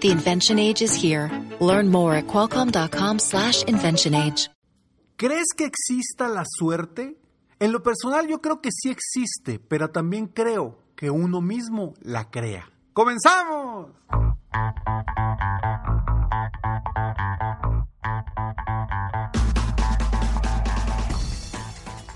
The invention age is here. Learn more at qualcomm.com slash invention age. ¿Crees que exista la suerte? En lo personal yo creo que sí existe, pero también creo que uno mismo la crea. ¡Comenzamos!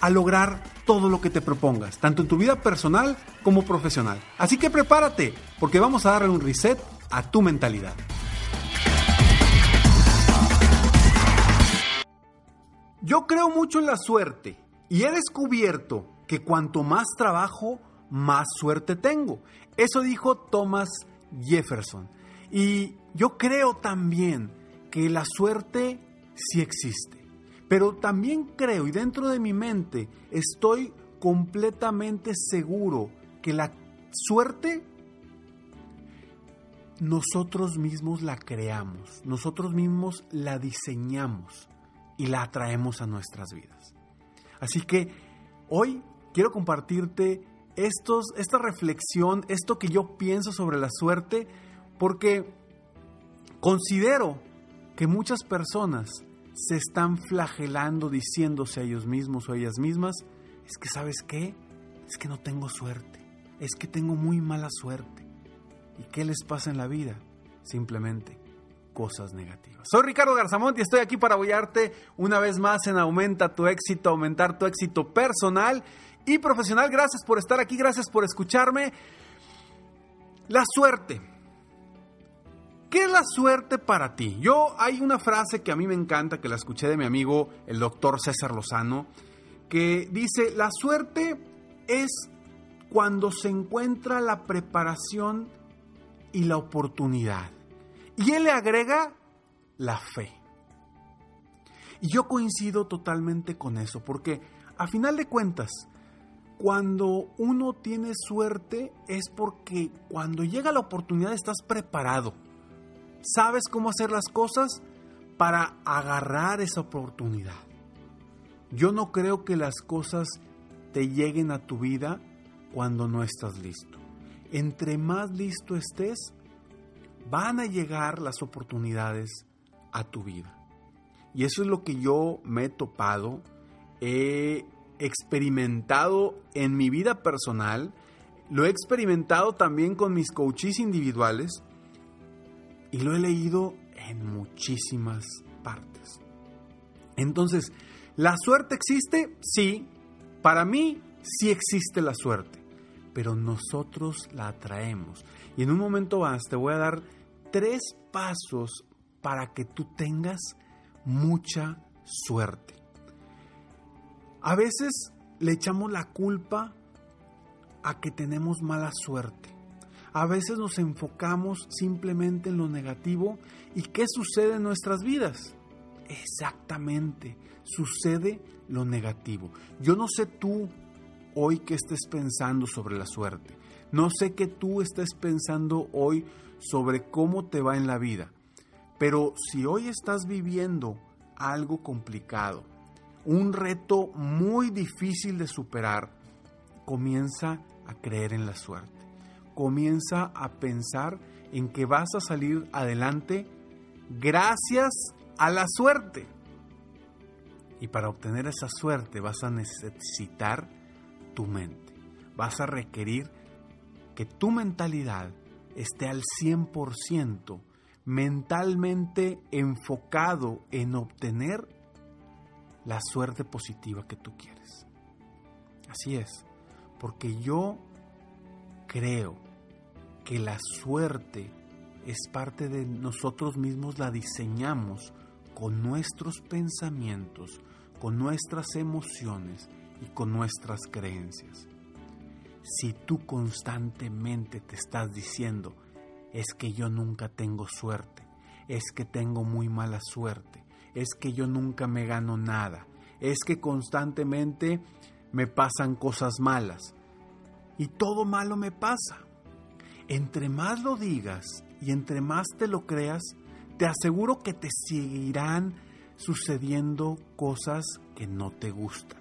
a lograr todo lo que te propongas, tanto en tu vida personal como profesional. Así que prepárate, porque vamos a darle un reset a tu mentalidad. Yo creo mucho en la suerte y he descubierto que cuanto más trabajo, más suerte tengo. Eso dijo Thomas Jefferson. Y yo creo también que la suerte sí existe. Pero también creo y dentro de mi mente estoy completamente seguro que la suerte nosotros mismos la creamos, nosotros mismos la diseñamos y la atraemos a nuestras vidas. Así que hoy quiero compartirte estos, esta reflexión, esto que yo pienso sobre la suerte, porque considero que muchas personas se están flagelando diciéndose a ellos mismos o a ellas mismas, es que sabes qué, es que no tengo suerte, es que tengo muy mala suerte. ¿Y qué les pasa en la vida? Simplemente cosas negativas. Soy Ricardo Garzamont y estoy aquí para apoyarte una vez más en Aumenta tu éxito, aumentar tu éxito personal y profesional. Gracias por estar aquí, gracias por escucharme. La suerte ¿Qué es la suerte para ti? Yo hay una frase que a mí me encanta, que la escuché de mi amigo el doctor César Lozano, que dice, la suerte es cuando se encuentra la preparación y la oportunidad. Y él le agrega la fe. Y yo coincido totalmente con eso, porque a final de cuentas, cuando uno tiene suerte es porque cuando llega la oportunidad estás preparado sabes cómo hacer las cosas para agarrar esa oportunidad. Yo no creo que las cosas te lleguen a tu vida cuando no estás listo. Entre más listo estés, van a llegar las oportunidades a tu vida. Y eso es lo que yo me he topado, he experimentado en mi vida personal, lo he experimentado también con mis coaches individuales y lo he leído en muchísimas partes. Entonces, ¿la suerte existe? Sí. Para mí sí existe la suerte, pero nosotros la atraemos. Y en un momento más te voy a dar tres pasos para que tú tengas mucha suerte. A veces le echamos la culpa a que tenemos mala suerte. A veces nos enfocamos simplemente en lo negativo y ¿qué sucede en nuestras vidas? Exactamente, sucede lo negativo. Yo no sé tú hoy qué estés pensando sobre la suerte. No sé qué tú estés pensando hoy sobre cómo te va en la vida. Pero si hoy estás viviendo algo complicado, un reto muy difícil de superar, comienza a creer en la suerte comienza a pensar en que vas a salir adelante gracias a la suerte. Y para obtener esa suerte vas a necesitar tu mente. Vas a requerir que tu mentalidad esté al 100% mentalmente enfocado en obtener la suerte positiva que tú quieres. Así es. Porque yo creo que la suerte es parte de nosotros mismos, la diseñamos con nuestros pensamientos, con nuestras emociones y con nuestras creencias. Si tú constantemente te estás diciendo, es que yo nunca tengo suerte, es que tengo muy mala suerte, es que yo nunca me gano nada, es que constantemente me pasan cosas malas y todo malo me pasa. Entre más lo digas y entre más te lo creas, te aseguro que te seguirán sucediendo cosas que no te gustan.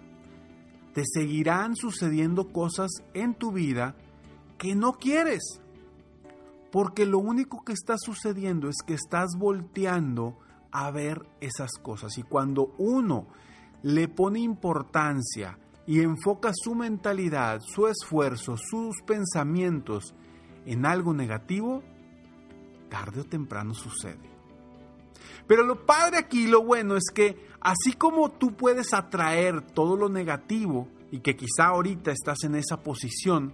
Te seguirán sucediendo cosas en tu vida que no quieres. Porque lo único que está sucediendo es que estás volteando a ver esas cosas. Y cuando uno le pone importancia y enfoca su mentalidad, su esfuerzo, sus pensamientos en algo negativo, tarde o temprano sucede. Pero lo padre aquí, lo bueno es que así como tú puedes atraer todo lo negativo y que quizá ahorita estás en esa posición,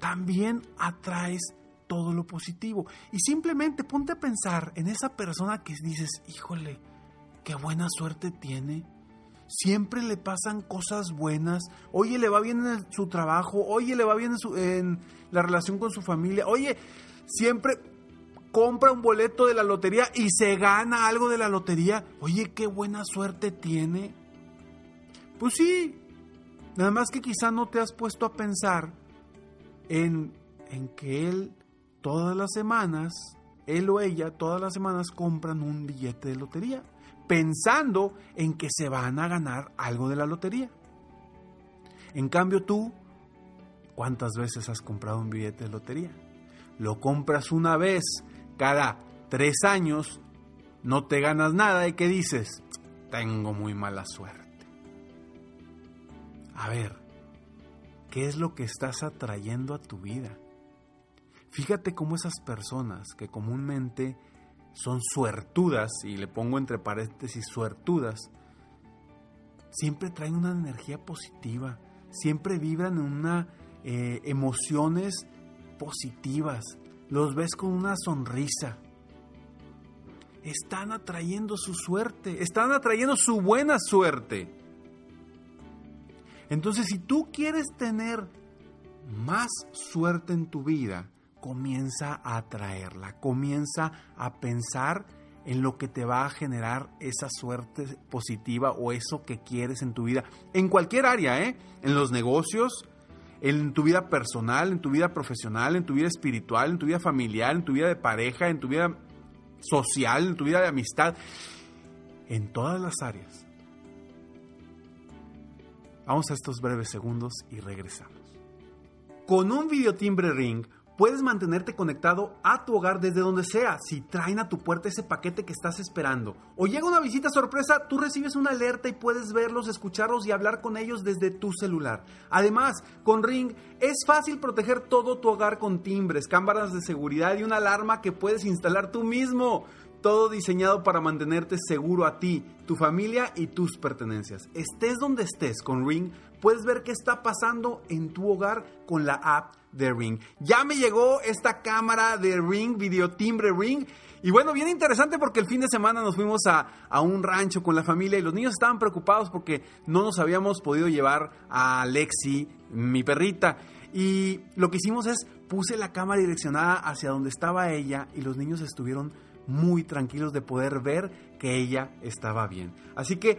también atraes todo lo positivo. Y simplemente ponte a pensar en esa persona que dices, híjole, qué buena suerte tiene. Siempre le pasan cosas buenas. Oye, le va bien en su trabajo. Oye, le va bien en, la relación con su familia. Oye, siempre compra un boleto de la lotería y se gana algo de la lotería, oye, qué buena suerte tiene. Pues sí, nada más que quizá no te has puesto a pensar en, en que él todas las semanas, él o ella todas las semanas compran un billete de lotería, pensando en que se van a ganar algo de la lotería. En cambio tú, ¿cuántas veces has comprado un billete de lotería? Lo compras una vez cada tres años no te ganas nada y que dices, tengo muy mala suerte. A ver, ¿qué es lo que estás atrayendo a tu vida? Fíjate cómo esas personas que comúnmente son suertudas, y le pongo entre paréntesis suertudas, siempre traen una energía positiva, siempre vibran en una eh, emociones positivas, los ves con una sonrisa. Están atrayendo su suerte, están atrayendo su buena suerte. Entonces, si tú quieres tener más suerte en tu vida, comienza a atraerla, comienza a pensar en lo que te va a generar esa suerte positiva o eso que quieres en tu vida, en cualquier área, ¿eh? En los negocios, en tu vida personal, en tu vida profesional, en tu vida espiritual, en tu vida familiar, en tu vida de pareja, en tu vida social, en tu vida de amistad, en todas las áreas. Vamos a estos breves segundos y regresamos. Con un videotimbre ring Puedes mantenerte conectado a tu hogar desde donde sea. Si traen a tu puerta ese paquete que estás esperando o llega una visita sorpresa, tú recibes una alerta y puedes verlos, escucharlos y hablar con ellos desde tu celular. Además, con Ring es fácil proteger todo tu hogar con timbres, cámaras de seguridad y una alarma que puedes instalar tú mismo. Todo diseñado para mantenerte seguro a ti, tu familia y tus pertenencias. Estés donde estés con Ring, puedes ver qué está pasando en tu hogar con la app de Ring. Ya me llegó esta cámara de Ring, videotimbre Ring. Y bueno, bien interesante porque el fin de semana nos fuimos a, a, un rancho con la familia y los niños estaban preocupados porque no nos habíamos podido llevar a Lexi, mi perrita. Y lo que hicimos es puse la cámara direccionada hacia donde estaba ella y los niños estuvieron muy tranquilos de poder ver que ella estaba bien. Así que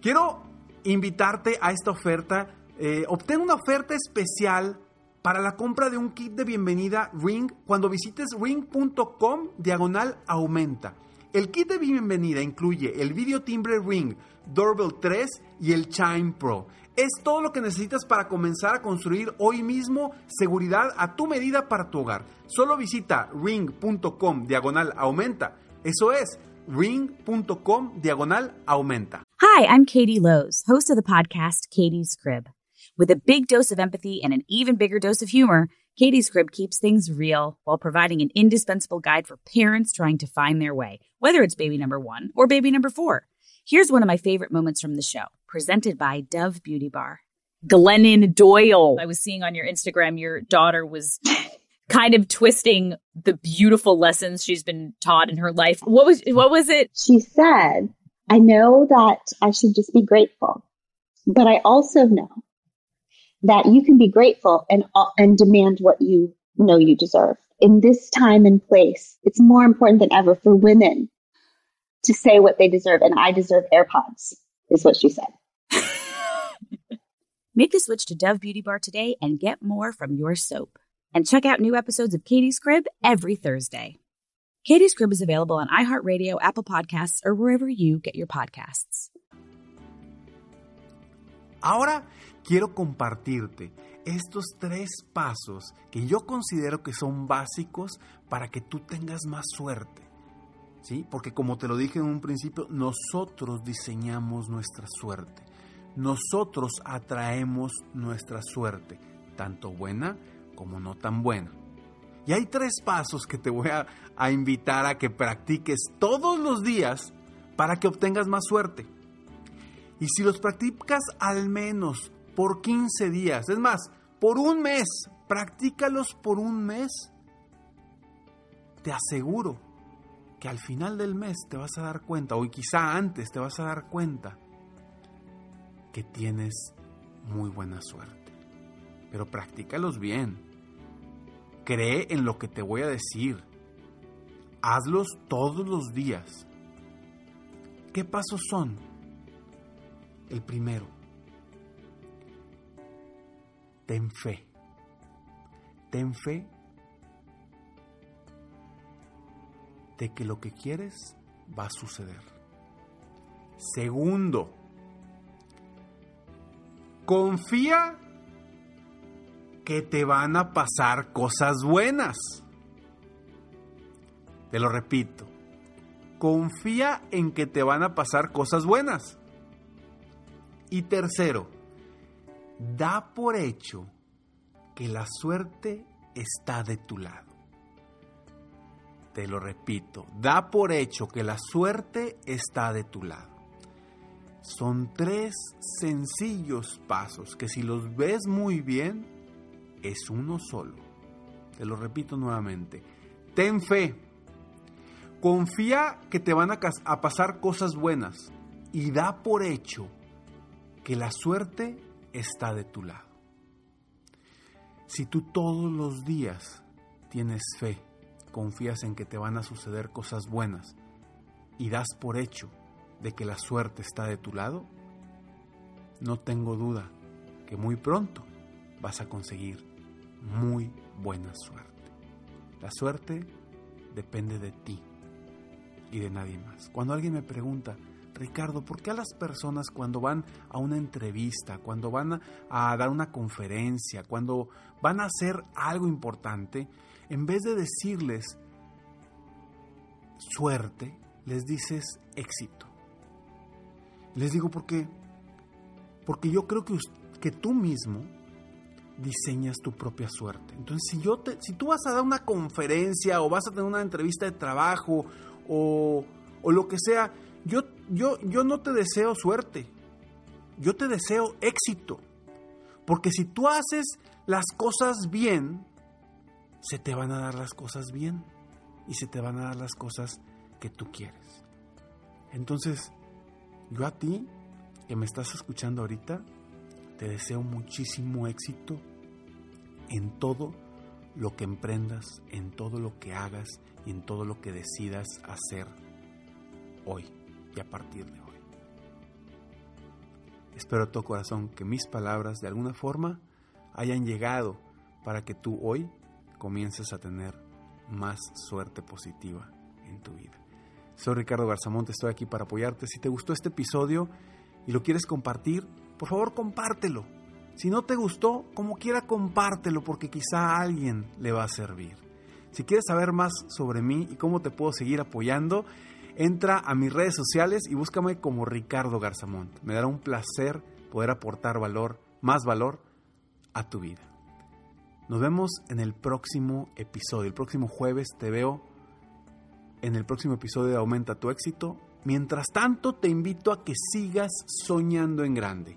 quiero invitarte a esta oferta. Eh, obtén una oferta especial para la compra de un kit de bienvenida Ring cuando visites ring.com diagonal aumenta. El kit de bienvenida incluye el video timbre Ring Doorbell 3 y el Chime Pro. Es todo lo que necesitas para comenzar a construir hoy mismo seguridad a tu medida para tu hogar. Solo visita ring.com diagonal aumenta. Eso es ring.com diagonal aumenta. Hi, I'm Katie Lowe's, host of the podcast Katie's Crib. With a big dose of empathy and an even bigger dose of humor, Katie's Crib keeps things real while providing an indispensable guide for parents trying to find their way, whether it's baby number one or baby number four. Here's one of my favorite moments from the show, presented by Dove Beauty Bar. Glennon Doyle. I was seeing on your Instagram your daughter was kind of twisting the beautiful lessons she's been taught in her life. What was what was it? She said, "I know that I should just be grateful, but I also know that you can be grateful and uh, and demand what you know you deserve. In this time and place, it's more important than ever for women to say what they deserve and I deserve AirPods." Is what she said. Make the switch to Dove Beauty Bar today and get more from your soap. And check out new episodes of Katie's Crib every Thursday. Katie's Crib is available on iHeartRadio, Apple Podcasts, or wherever you get your podcasts. Ahora quiero compartirte estos tres pasos que yo considero que son básicos para que tú tengas más suerte. ¿Sí? Porque como te lo dije en un principio, nosotros diseñamos nuestra suerte. Nosotros atraemos nuestra suerte, tanto buena como no tan buena. Y hay tres pasos que te voy a, invitar a que practiques todos los días para que obtengas más suerte. Y si los practicas al menos por 15 días, es más, por un mes, practícalos por un mes, te aseguro que al final del mes te vas a dar cuenta, o quizá antes te vas a dar cuenta, que tienes muy buena suerte. Pero practícalos bien. Cree en lo que te voy a decir. Hazlos todos los días. ¿Qué pasos son? El primero, ten fe. Ten fe de que lo que quieres va a suceder. Segundo, confía que te van a pasar cosas buenas. Te lo repito, confía en que te van a pasar cosas buenas. Y tercero, da por hecho que la suerte está de tu lado. Te lo repito, da por hecho que la suerte está de tu lado. Son tres sencillos pasos que si los ves muy bien, es uno solo. Te lo repito nuevamente. Ten fe. Confía que te van a, pasar cosas buenas y da por hecho que la suerte está de tu lado. Si tú todos los días tienes fe, confías en que te van a suceder cosas buenas y das por hecho de que la suerte está de tu lado, no tengo duda que muy pronto vas a conseguir muy buena suerte. La suerte depende de ti y de nadie más. Cuando alguien me pregunta, Ricardo, ¿por qué a las personas cuando van a una entrevista, cuando van a, dar una conferencia, cuando van a hacer algo importante, en vez de decirles suerte, les dices éxito. Les digo por qué. Porque yo creo que, que tú mismo diseñas tu propia suerte. Entonces, si, yo te, si tú vas a dar una conferencia o vas a tener una entrevista de trabajo o, o lo que sea, yo, yo, yo no te deseo suerte. Yo te deseo éxito. Porque si tú haces las cosas bien, se te van a dar las cosas bien y se te van a dar las cosas que tú quieres. Entonces, yo a ti, que me estás escuchando ahorita, te deseo muchísimo éxito en todo lo que emprendas, en todo lo que hagas y en todo lo que decidas hacer hoy y a partir de hoy. Espero a tu corazón que mis palabras de alguna forma hayan llegado para que tú hoy comiences a tener más suerte positiva en tu vida. Soy Ricardo Garzamonte, estoy aquí para apoyarte. Si te gustó este episodio y lo quieres compartir, por favor compártelo. Si no te gustó, como quiera compártelo porque quizá a alguien le va a servir. Si quieres saber más sobre mí y cómo te puedo seguir apoyando, entra a mis redes sociales y búscame como Ricardo Garzamont. Me dará un placer poder aportar valor, más valor a tu vida. Nos vemos en el próximo episodio. El próximo jueves te veo en el próximo episodio de Aumenta tu éxito Mientras tanto, te invito a que sigas soñando en grande,